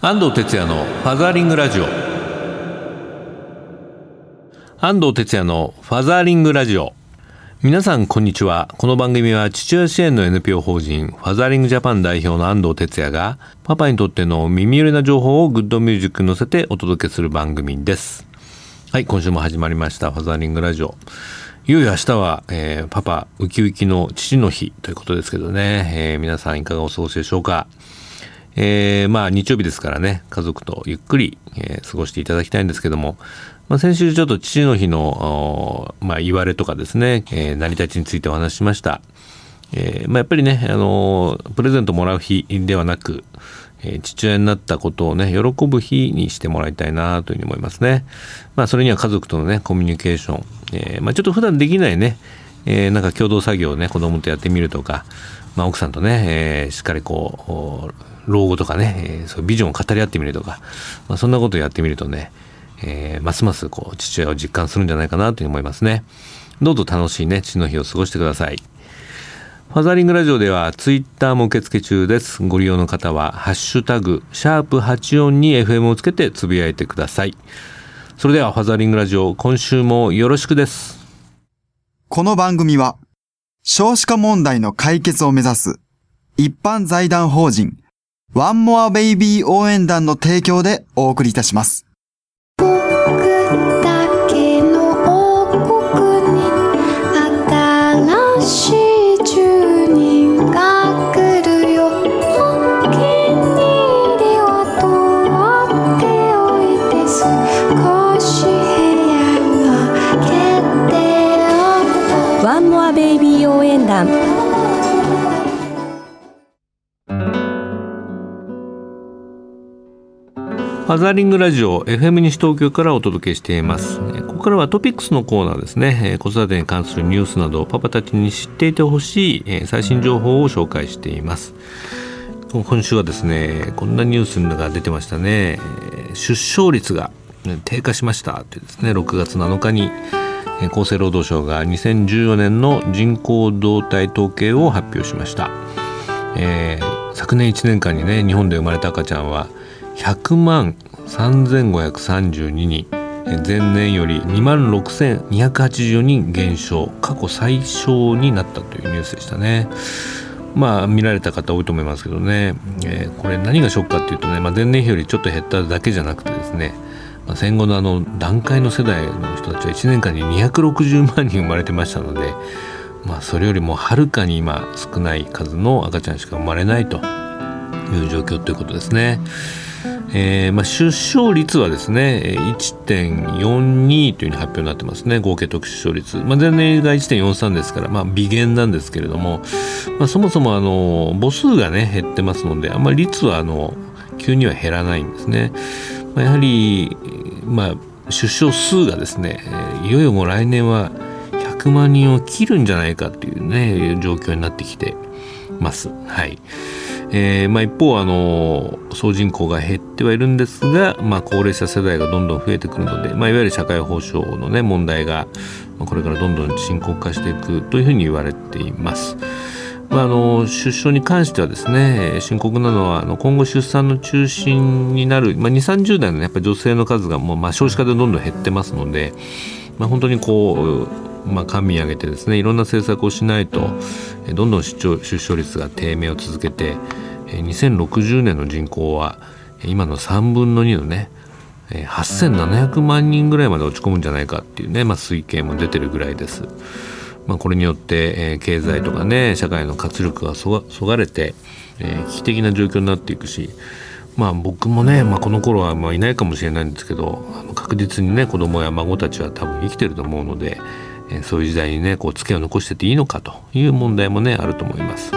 安藤哲也のファザーリングラジオ。安藤哲也のファザーリングラジオ。皆さんこんにちは。この番組は父親支援の NPO 法人ファザーリングジャパン代表の安藤哲也がパパにとっての耳寄りな情報をグッドミュージックに乗せてお届けする番組です。はい今週も始まりましたファザーリングラジオ。いよいよ明日は、えー、パパウキウキの父の日ということですけどね、えー、皆さんいかがお過ごしでしょうか？えー、まあ日曜日ですからね、家族とゆっくり、えー、過ごしていただきたいんですけども、まあ、先週ちょっと父の日の、まあ、言われとかですね、えー、成り立ちについてお話ししました。えーまあ、やっぱりね、あのプレゼントもらう日ではなく、えー、父親になったことをね、喜ぶ日にしてもらいたいなというふうに思いますね。まあ、それには家族とのね、コミュニケーション、えー、まあ、ちょっと普段できないね、えー、なんか共同作業をね、子供とやってみるとか、まあ、奥さんとね、えー、しっかりこう、老後とかね、えー、そうビジョンを語り合ってみるとか、まあ、そんなことをやってみるとね、えー、ますますこう父親を実感するんじゃないかなと思いますね。どうぞ楽しいね、父の日を過ごしてください。ファザリングラジオではツイッターも受付中です。ご利用の方は、ハッシュタグ、シャープ84に FM をつけてつぶやいてください。それではファザリングラジオ、今週もよろしくです。この番組は、少子化問題の解決を目指す、一般財団法人、ワンモアベイビー応援団の提供でお送りいたします。ワンモアベイビー応援団ファザーリングラジオ FM 西東京からお届けしています。ここからはトピックスのコーナーですね。子育てに関するニュースなどパパたちに知っていてほしい最新情報を紹介しています。今週はですねこんなニュースが出てましたね。出生率が低下しました。ってですね6月7日に厚生労働省が2014年の人口動態統計を発表しました、えー、昨年1年間にね日本で生まれた赤ちゃんは100万3532人前年より2万6284人減少過去最小になったというニュースでしたね。まあ見られた方多いと思いますけどね、えー、これ何がショックかっていうとね、まあ、前年比よりちょっと減っただけじゃなくてですね、まあ、戦後のあの段階の世代の人たちは1年間に260万人生まれてましたので、まあ、それよりもはるかに今少ない数の赤ちゃんしか生まれないという状況ということですね。えーまあ、出生率はですね1.42というふうに発表になってますね。合計特出生率、まあ、前年が1.43ですから、まあ、微減なんですけれども、まあ、そもそもあの母数がね減ってますのであんまり率はあの急には減らないんですね、まあ、やはり、まあ、出生数がですねいよいよもう来年は100万人を切るんじゃないかというね状況になってきてます。はい。えーまあ、一方あの総人口が減ってはいるんですが、まあ、高齢者世代がどんどん増えてくるので、まあ、いわゆる社会保障の、ね、問題がこれからどんどん深刻化していくというふうに言われています。まあ、あの出生に関してはですね深刻なのはあの今後出産の中心になる、まあ、2 3 0代の、ね、やっぱ女性の数がもう、まあ、少子化でどんどん減ってますので、まあ、本当にこう、まあ、官民挙げてですねいろんな政策をしないとどんどん出生率が低迷を続けて2060年の人口は今の3分の2のね8700万人ぐらいまで落ち込むんじゃないかっていうね、まあ、推計も出てるぐらいです。まあ、これによって、え、経済とかね社会の活力がそがれて、え、危機的な状況になっていくし、まあ、僕もね、まあ、この頃はまあいないかもしれないんですけど確実にね子供や孫たちは多分生きてると思うので、そういう時代にねこうツケを残してていいのかという問題もねあると思います。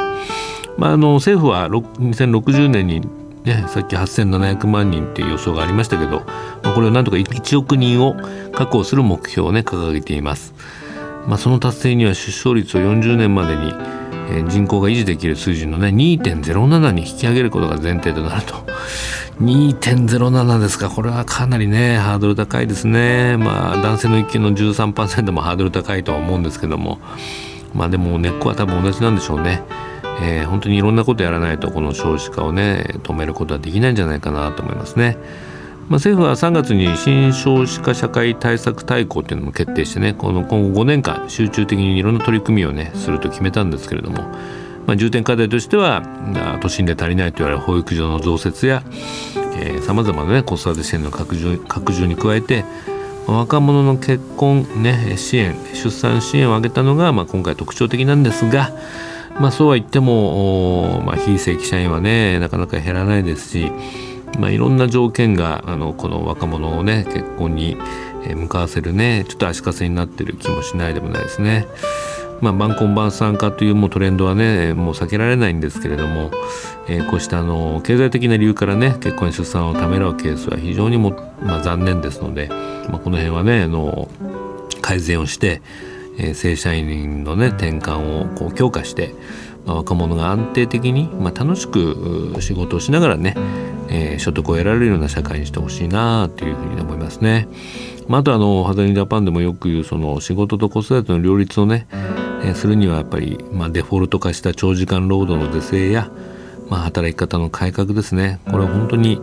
まあ、あの政府は2060年にね、さっき8700万人っていう予想がありましたけど、これをなんとか1億人を確保する目標をね掲げています。まあ、その達成には出生率を40年までに、人口が維持できる水準のね2.07に引き上げることが前提となると2.07ですか。これはかなりねハードル高いですね。まあ男性の育休の13%もハードル高いとは思うんですけども。まあでも根っこは多分同じなんでしょうね。えー、本当にいろんなことやらないとこの少子化をね止めることはできないんじゃないかなと思いますね。まあ、政府は3月に新少子化社会対策大綱っていうのも決定してねこの今後5年間集中的にいろんな取り組みをねすると決めたんですけれども、まあ、重点課題としては都心で足りないと言われる保育所の増設やさまざまな、ね、子育て支援の拡充拡充に加えて若者の結婚、ね、支援出産支援を挙げたのが、まあ、今回特徴的なんですが、まあ、そうは言っても、まあ、非正規社員はねなかなか減らないですし、まあ、いろんな条件があのこの若者をね結婚に向かわせるねちょっと足かせになってる気もしないでもないですね。まあ、晩婚晩産化というもうトレンドはねもう避けられないんですけれども、えー、こうしたあの経済的な理由からね結婚や出産をためらうケースは非常にも、まあ、残念ですので、まあ、この辺はねあの改善をして、えー、正社員のね転換をこう強化してまあ、若者が安定的に、まあ、楽しく仕事をしながらね、えー、所得を得られるような社会にしてほしいなというふうに思いますね。まあ、あとあのハザリンジャパンでもよく言うその仕事と子育ての両立をね、え、するにはやっぱり、まあ、デフォルト化した長時間労働の是正やまあ、働き方の改革ですね。これは本当に、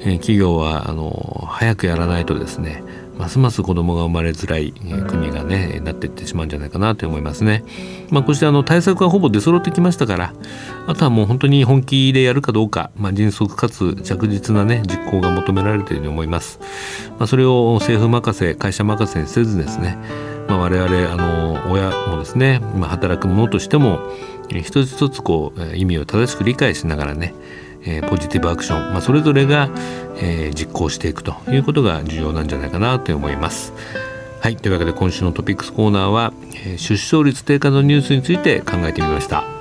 え、企業はあの早くやらないとですねますます子供が生まれづらい国がねなっていってしまうんじゃないかなと思いますね。まあ、こうしてあの対策がほぼ出揃ってきましたからあとはもう本当に本気でやるかどうか、まあ、迅速かつ着実なね実行が求められているように思います。まあ、それを政府任せ会社任せにせずですね、まあ、我々あの親もですね、ま、働く者としても一つ一つこう意味を正しく理解しながらねえー、ポジティブアクション、まあ、それぞれが、えー、実行していくということが重要なんじゃないかなと思います。はいというわけで今週のトピックスコーナーは、えー、出生率低下のニュースについて考えてみました。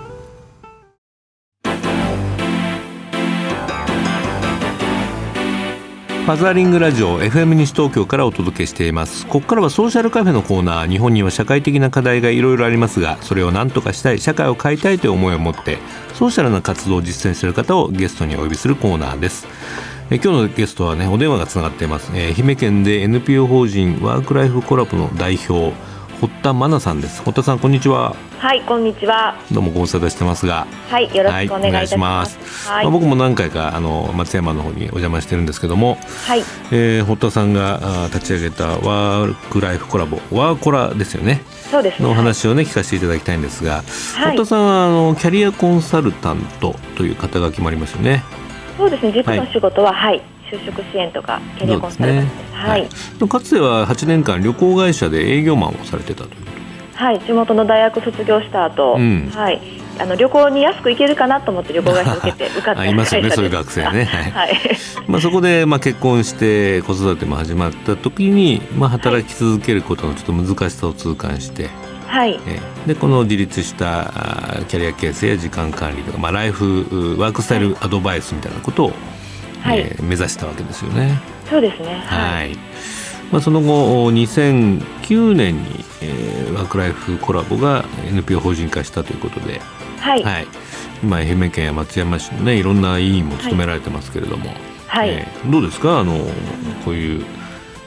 ファザーリングラジオ FM 西東京からお届けしています。ここからはソーシャルカフェのコーナー。日本には社会的な課題がいろいろありますがそれを何とかしたい社会を変えたいという思いを持ってソーシャルな活動を実践している方をゲストにお呼びするコーナーです。え今日のゲストはねお電話がつながっています、えー、愛媛県で NPO 法人ワークライフコラボの代表堀田真奈さんです。堀田さんこんにちは。はいこんにちは。どうもご無沙汰してますが。はいよろしくお願いします。はい、まあ、僕も何回かあの松山の方にお邪魔してるんですけどもはい、えー、堀田さんが立ち上げたワークライフコラボワーコラですよね。そうです、ね、のお話をね聞かせていただきたいんですが、はい、堀田さんはあのキャリアコンサルタントという肩書きもありますよね。そうですね。実の仕事は、はい、はい就職支援とかキャリアコンサルね、はい、かつては8年間旅行会社で営業マンをされてたという。はい。地元の大学卒業した後、うん、はい。あの旅行に安く行けるかなと思って旅行会社受けて受かっていますよねそういう学生ね。はい、まあそこでまあ結婚して子育ても始まった時にまあ働き続けることのちょっと難しさを痛感して、はい、でこの自立したキャリア形成や時間管理とか、まあ、ライフワークスタイルアドバイスみたいなことを、はい、えー、目指したわけですよね。そうですね。はい、まあ、その後2009年に、えー、ワークライフコラボが NPO 法人化したということで、はい、はい、今愛媛県や松山市のねいろんな委員も務められてますけれども、はい、えー、どうですか？あのこういう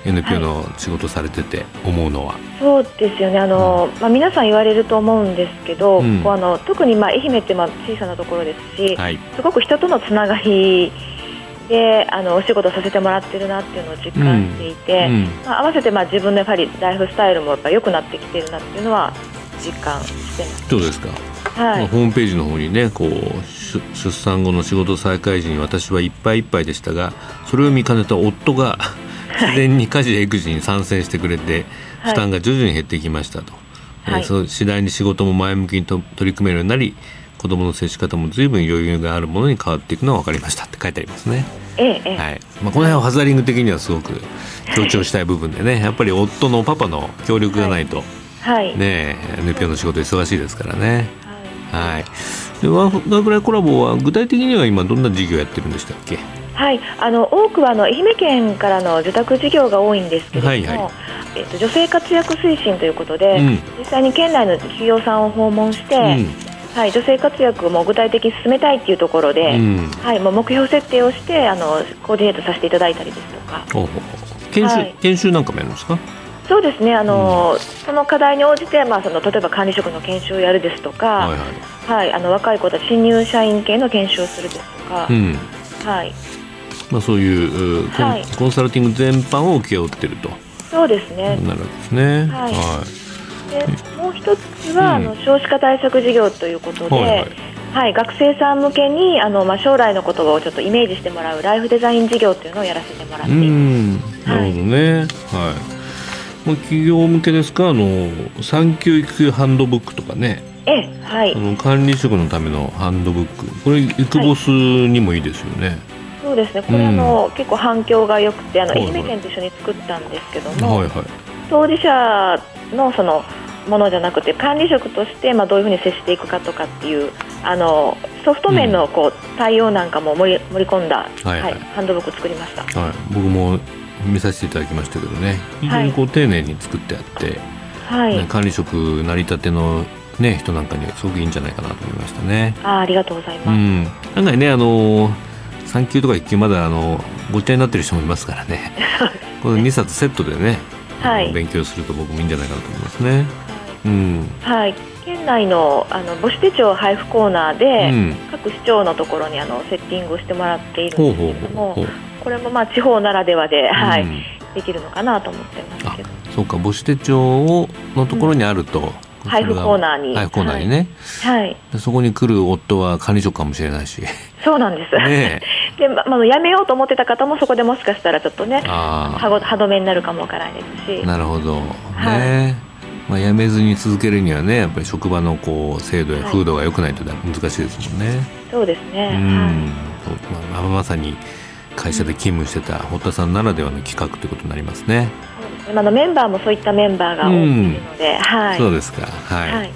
NPO の仕事されてて思うのは、そうですよね。あの、うん、まあ、皆さん言われると思うんですけど、うん、こうあの特にまあ愛媛ってまあ小さなところですし、はい、すごく人とのつながりであのお仕事させてもらってるなっていうのを実感していて、うん。うん、まあ、合わせてまあ自分のやっぱりライフスタイルもやっぱ良くなってきてるなっていうのは実感してます。そうですか、はい、ホームページの方にねこう出産後の仕事再開時に私はいっぱいいっぱいでしたがそれを見かねた夫が自然に家事や育児に参戦してくれて、負担が徐々に減ってきましたと、はい、そ次第に仕事も前向きにと取り組めるようになり子どもの接し方も随分余裕があるものに変わっていくのは分かりましたって書いてありますね。ええはい。まあ、この辺はハザリング的にはすごく強調したい部分でねやっぱり夫のパパの協力がないと、はい、ね NPO の仕事忙しいですからね。はい、でワークライコラボは具体的には今どんな事業やってるんでしたっけ？はい、あの多くはあの愛媛県からの受託事業が多いんですけれども、はいはい、えっと、女性活躍推進ということで、うん、実際に県内の企業さんを訪問して、うんはい、女性活躍をも具体的に進めたいというところで、うん、はい、もう目標設定をしてあのコーディネートさせていただいたりですとか。研修、はい、研修なんかもやるんですか？そうですねあの、うん、その課題に応じて、まあ、その例えば管理職の研修をやるですとか、はい、はい。はい、あの若い子たち新入社員系の研修をするですとか、うん、はい。まあ、そういうコンはい、コンサルティング全般を請け負ってると。そうですね。なるほどですね。はい、はい、でもう一つは、うん、あの少子化対策事業ということで、はい、はい。はい、学生さん向けにあの、まあ、将来のことをちょっとイメージしてもらうライフデザイン事業というのをやらせてもらっています。なるほどね、はい。もう企業向けですかあの産休育休ハンドブックとかね。えはい、あの管理職のためのハンドブック。これイクボスにもいいですよね、はい、そうですね。これあの、うん、結構反響が良くてあの、愛媛県と一緒に作ったんですけども、はいはい、当事者のそのものじゃなくて管理職として、まあ、どういうふうに接していくかとかっていうあのソフト面のこう、対応なんかも盛り盛り込んだ、はいはい、ハンドブック作りました、はい、僕も見させていただきましたけどね。非常にこう丁寧に作ってあって、はい、ね、管理職成り立ての、ね、人なんかにすごくいいんじゃないかなと思いましたね。あありがとうございます、うん、案外ねあの3級とか1級まだあのごっちゃになってる人もいますからね。この2冊セットでね、はい、勉強すると僕もいいんじゃないかなと思いますね。うん、はい。県内のあの母子手帳配布コーナーで、うん、各市長のところにあのセッティングをしてもらっているんですけれどもこれもまあ地方ならではで、はい、うん、できるのかなと思ってますけど。そうか母子手帳をのところにあると、配布コーナーに。配布コーナーにね、はい、そこに来る夫は管理職かもしれないし。そうなんです、ね、で、まあ、やめようと思ってた方もそこでもしかしたらちょっとね歯止めになるかもわからないですし。なるほど。ね、はいまあ、辞めずに続けるにはねやっぱり職場のこう制度や風土が良くないと難しいですもんね。はい、そうですね、うん、はい。まあ、まさに会社で勤務してた堀田さんならではの企画ということになりますね。今のメンバーもそういったメンバーが多いので、うん、はい、そうですか、はい、はい、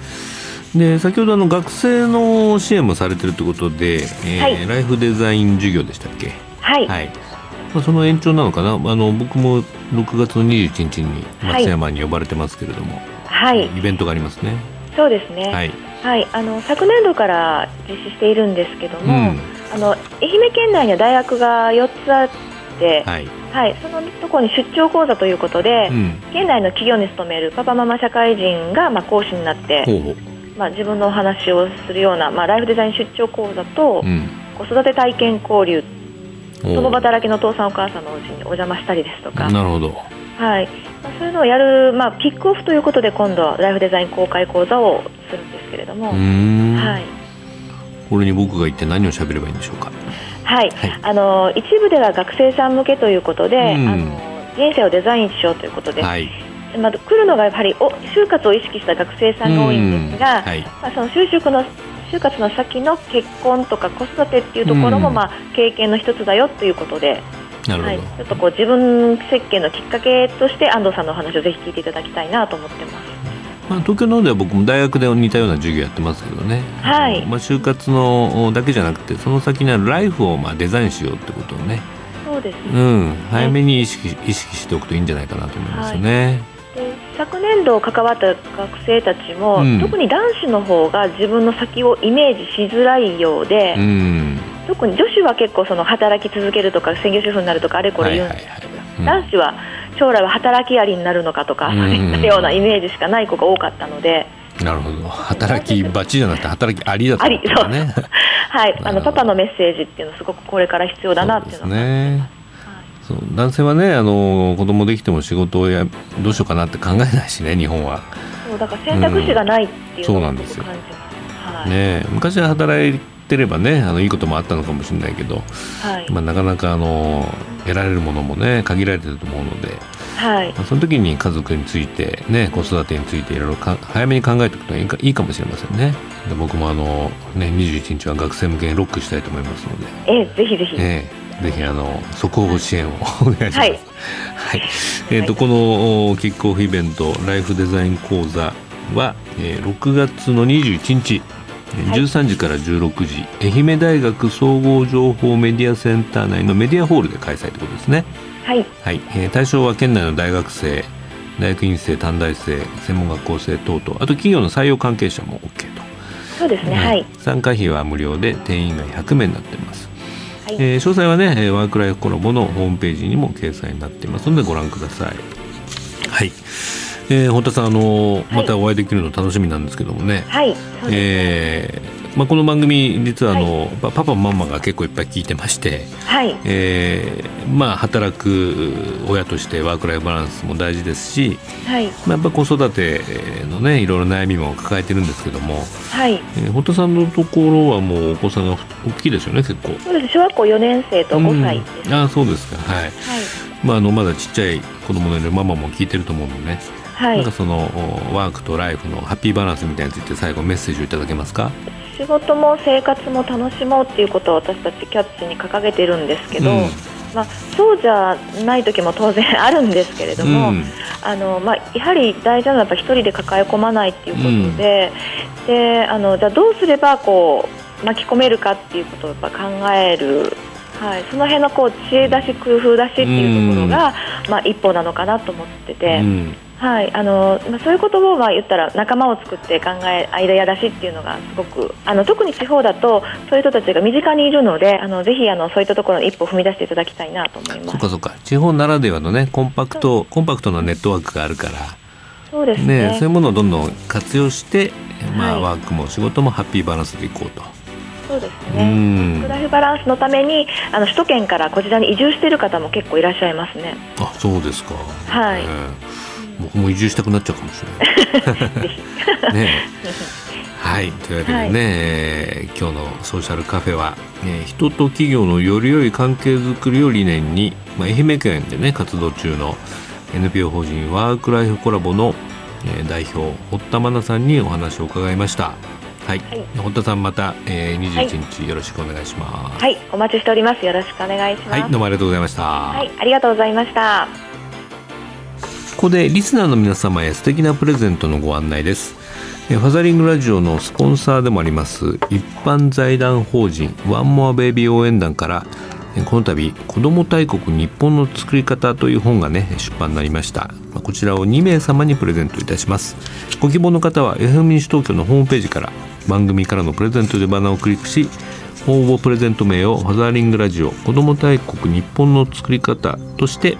で先ほどあの学生の支援もされてるということで、えー、はい、ライフデザイン授業でしたっけ？はい、はい。まあ、その延長なのかな？あの僕も6月の21日に松山に呼ばれてますけれども、はい、イベントがありますね。そうですね。はい。はい、あの昨年度から実施しているんですけども、うん、あの愛媛県内には大学が4つあって、はい、はい、そのところに出張講座ということで、うん、県内の企業に勤めるパパママ社会人がまあ講師になって、ほうほうまあ自分のお話をするようなまあライフデザイン出張講座と、うん、子育て体験交流、共働きのお父さんお母さんのお家にお邪魔したりですとか。なるほど。はい。そういうのをやる、まあ、ピックオフということで今度はライフデザイン公開講座をするんですけれども、はい、これに僕が行って何を喋ればいいんでしょうか？はい、はい、あの一部では学生さん向けということで、あの人生をデザインしようということで、はい、まあ、来るのがやはりお就活を意識した学生さんが多いんですが、はい、まあ、その就職の就活の先の結婚とか子育てっていうところも、まあ、経験の一つだよということで。はい、ちょっとこう自分設計のきっかけとして安藤さんのお話をぜひ聞いていただきたいなと思ってます。まあ、東京の方では僕も大学で似たような授業やってますけどね、はい。まあ、就活のだけじゃなくてその先にあるライフをまあデザインしようってことをね。そうですね、うん、早めに意識意識しておくといいんじゃないかなと思いますよね。はい、で昨年度関わった学生たちも、うん、特に男子の方が自分の先をイメージしづらいようで、うん特に女子は結構その働き続けるとか専業主婦になるとかあれこれ言うんですけど、男子は将来は働きありになるのかとか、そういったようなイメージしかない子が多かったので。なるほど。働きばちじゃなくて働きありだったんですね。はい。あのパパのメッセージっていうのすごくこれから必要だなっていうのね。そう。男性はねあの子供できても仕事をやどうしようかなって考えないしね 日本は。そうだから選択肢がないっていうのを感じます、うんはい、ね昔は働いってればねあのいいこともあったのかもしれないけど、はい、まあ、なかなかあの得られるものもね限られてると思うので、はい。まあ、その時に家族について、ね、子育てについていろいろ早めに考えておくといいかいいかもしれませんね。で僕もあの、ね、21日は学生向けにロックしたいと思いますので、えー、ぜひぜひ、えー、ぜひあの速報支援をお願いします。はい、はい、えーと、このキックオフイベントライフデザイン講座は、えー、6月の21日13時から16時、愛媛大学総合情報メディアセンター内のメディアホールで開催ということですね。はい、はい。えー、対象は県内の大学生大学院生短大生専門学校生等々あと企業の採用関係者も OK と。そうですね、はい、参加費は無料で定員が100名になっています、はい、えー、詳細はねワークライフコラボのホームページにも掲載になっていますのでご覧ください。はいえー、本田さんあの、またお会いできるの楽しみなんですけどもね。はい。えー、まあこの番組実はあの、はい、パパママが結構いっぱい聞いてまして、はい。えー、まあ働く親としてワークライフバランスも大事ですし、はい。まあやっぱ子育てのねいろいろ悩みも抱えてるんですけども、はい。えー、本田さんのところはもうお子さんが大きいですよね結構。そうです小学校4年生と5歳です。うん、あそうですかはい。はい。まああのまだちっちゃい子供のいるママも聞いてると思うのでね。はい、なんかそのワークとライフのハッピーバランスみたいについて最後メッセージをいただけますか？仕事も生活も楽しもうっていうことを私たちキャッチに掲げてるんですけど、うん、まあ、そうじゃない時も当然あるんですけれども、うん、あのまあ、やはり大事なのはやっぱ一人で抱え込まないっていうことでうん、であのじゃあどうすればこう巻き込めるかっていうことをやっぱ考えるはい、その辺のこう知恵出し工夫出しっていうところが、まあ、一歩なのかなと思ってて、はい。あのまあ、そういうことをまあ言ったら仲間を作って考えアイデア出しっていうのがすごくあの特に地方だとそういう人たちが身近にいるのであのぜひあのそういったところに一歩踏み出していただきたいなと思います。そうかそうか。地方ならではのねコンパクトコンパクトなネットワークがあるから。そうですね、ね、そういうものをどんどん活用して、まあ、はい、ワークも仕事もハッピーバランスでいこうと。そうですね。クライフバランスのためにあの首都圏からこちらに移住している方も結構いらっしゃいますね。あ、そうですか。はい。えー僕も移住したくなっちゃうかもしれない。ね はいというわけでね、はい、今日のソーシャルカフェは、えー、人と企業のより良い関係づくりを理念に、まあ、愛媛県でね活動中の NPO 法人ワークライフコラボの、えー、代表堀田真奈さんにお話を伺いました。はい、はい、堀田さんまた、えー、21日よろしくお願いします。はい、お待ちしております。よろしくお願いします。はい、どうもありがとうございました。はい、ありがとうございました。ここでリスナーの皆様へ素敵なプレゼントのご案内ですファザリングラジオのスポンサーでもあります一般財団法人ワンモアベイビー応援団からこの度子ども大国日本の作り方という本がね出版になりましたこちらを2名様にプレゼントいたしますご希望の方は FM 西東京のホームページから番組からのプレゼントでバナーをクリックし応募プレゼント名をファザーリングラジオ子ども大国日本の作り方として、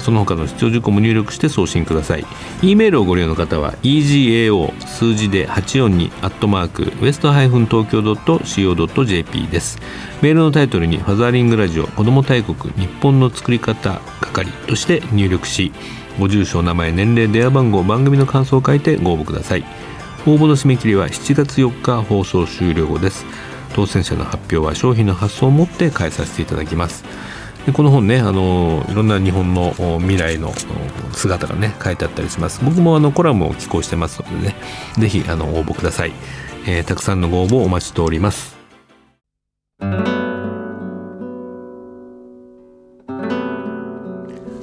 その他の必要事項も入力して送信ください。E メールをご利用の方は egao 数字で842アットマークウエストハイフン東京 .co.jp です。メールのタイトルにファザーリングラジオ子ども大国日本の作り方係として入力しご住所名前年齢電話番号番組の感想を書いてご応募ください。応募の締め切りは7月4日放送終了後です。当選者の発表は商品の発送をもって返させていただきます。でこの本ねあのいろんな日本の未来の姿がね書いてあったりします。僕もあのコラムを寄稿してますのでね是非あの応募ください、えー、たくさんのご応募お待ちしております。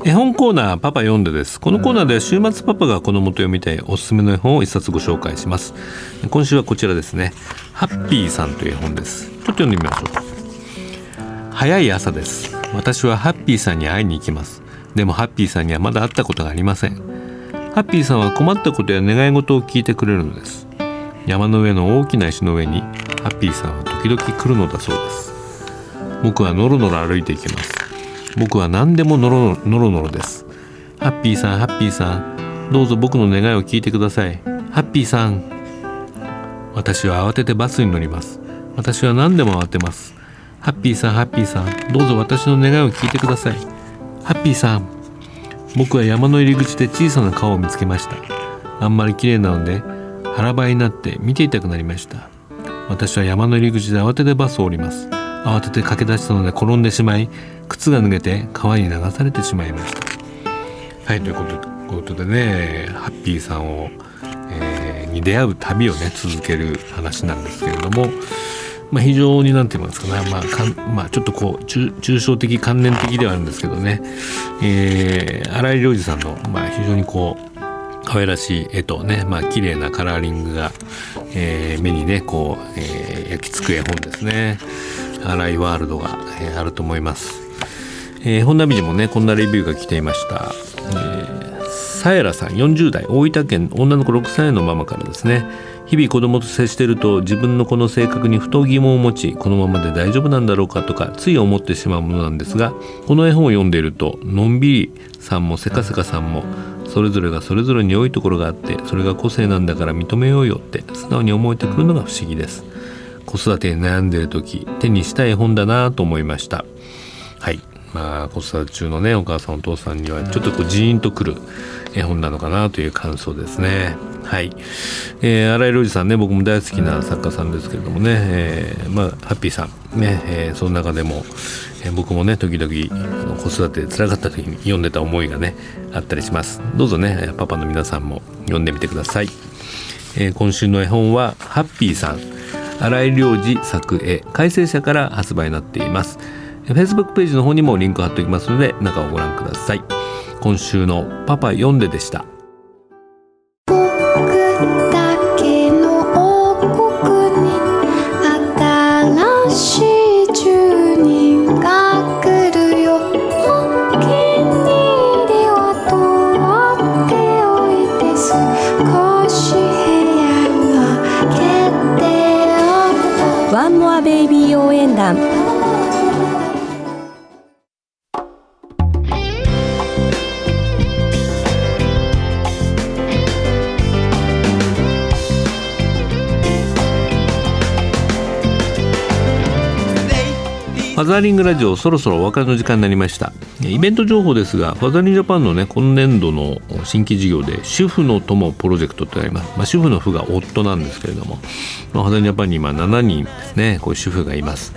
絵本コーナーパパ読んでです。このコーナーでは週末パパが子供と読みたいおすすめの絵本を一冊ご紹介します。今週はこちらですね。ハッピーさんという絵本です。ちょっと読んでみましょう。早い朝です。私はハッピーさんに会いに行きます。でもハッピーさんにはまだ会ったことがありません。ハッピーさんは困ったことや願い事を聞いてくれるのです。山の上の大きな石の上にハッピーさんは時々来るのだそうです。僕はノロノロ歩いていきます。僕は何でもノロノロノロです。ハッピーさんハッピーさんどうぞ僕の願いを聞いてください。ハッピーさん私は慌ててバスに乗ります。私は何でも慌てます。ハッピーさんハッピーさんどうぞ私の願いを聞いてください。ハッピーさん僕は山の入り口で小さな川を見つけました。あんまり綺麗なので腹ばいになって見ていたくなりました。私は山の入り口で慌ててバスを降ります。慌てて駆け出したので転んでしまい靴が脱げて川に流されてしまいました。はいということでねハッピーさんを、えー、に出会う旅をね続ける話なんですけれどもまあ、非常になんて言いますかね、まあかんまあ、ちょっとこう抽象的観念的ではあるんですけどね、えー、荒井良二さんの、まあ、非常にこう可愛らしい絵とね、まあ綺麗なカラーリングが、えー、目にねこう、えー、焼き付く絵本ですね。荒井ワールドが、えー、あると思います、えー、本並にもねこんなレビューが来ていました、えー、さやらさん40代大分県女の子6歳のママからですね。日々子供と接していると自分のこの性格にふと疑問を持ちこのままで大丈夫なんだろうかとかつい思ってしまうものなんですがこの絵本を読んでいるとのんびりさんもせかせかさんもそれぞれがそれぞれに良いところがあってそれが個性なんだから認めようよって素直に思えてくるのが不思議です。子育てに悩んでる時手にしたい本だなと思いました。はい。まあ子育て中のねお母さんお父さんにはちょっとこうジーンとくる絵本なのかなという感想ですね。はい、えー、新井良二さんね僕も大好きな作家さんですけれどもね、えー、まあハッピーさん。ね、えー、その中でも、えー、僕もね時々子育てで辛かった時に読んでた思いがねあったりします。どうぞねパパの皆さんも読んでみてください、えー、今週の絵本はハッピーさん。新井良二作絵改正者から発売になっています。Facebook ページの方にもリンク貼っておきますので中をご覧ください。今週のパパ読んででした。ファザーリングラジオそろそろお別れの時間になりました。イベント情報ですがファザーリングジャパンのね今年度の新規事業で主婦の友プロジェクトってあります、まあ、主婦の夫が夫なんですけれどもまあファザーリングジャパンに今7人ですねこう主婦がいます。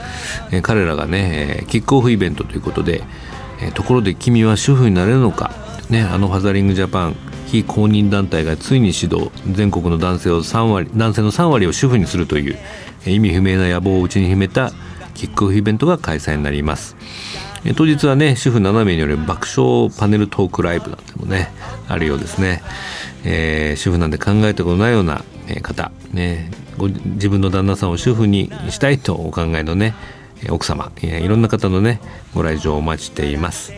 え彼らがねキックオフイベントということでえところで君は主婦になれるのか。ねあのファザーリングジャパン非公認団体がついに指導全国の男性を3割男性の3割を主婦にするという意味不明な野望を内に秘めたキックオフイベントが開催になります。当日はね主婦7名による爆笑パネルトークライブなんてもねあるようですね、えー、主婦なんて考えたことないような方、ね、ご自分の旦那さんを主婦にしたいとお考えのね奥様いろんな方のねご来場をお待ちしています。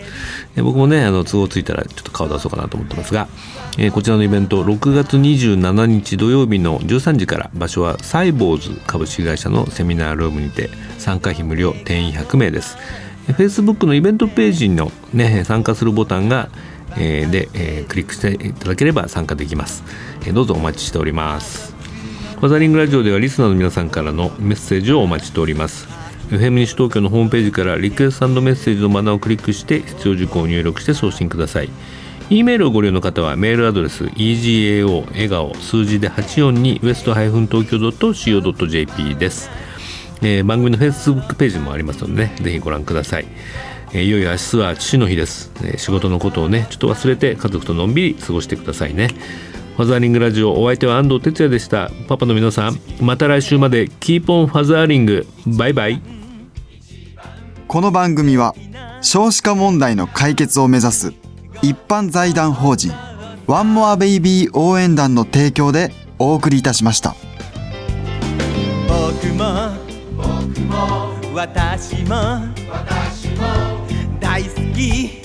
僕もねあの都合ついたらちょっと顔出そうかなと思ってますが、えー、こちらのイベント6月27日土曜日の13時から場所はサイボーズ株式会社のセミナールームにて参加費無料定員100名です。Facebook のイベントページの、ね、参加するボタンが、えー、で、えー、クリックしていただければ参加できます、えー、どうぞお待ちしております。ファザリングラジオではリスナーの皆さんからのメッセージをお待ちしております。FM 西東京のホームページからリクエストメッセージのマナーをクリックして必要事項を入力して送信ください。E メールをご利用の方はメールアドレス egao 笑顔数字で842 west-tokyo.co.jp です、えー、番組の Facebook ページもありますので、ね、ぜひご覧ください、えー、いよいよ明日は父の日です、えー、仕事のことをねちょっと忘れて家族とのんびり過ごしてくださいね。ファザーリングラジオお相手は安藤哲也でした。パパの皆さんまた来週まで。キーポンファザーリングバイバイ。この番組は少子化問題の解決を目指す一般財団法人ワンモアベイビー応援団の提供でお送りいたしました。僕も僕も私も私も。大好き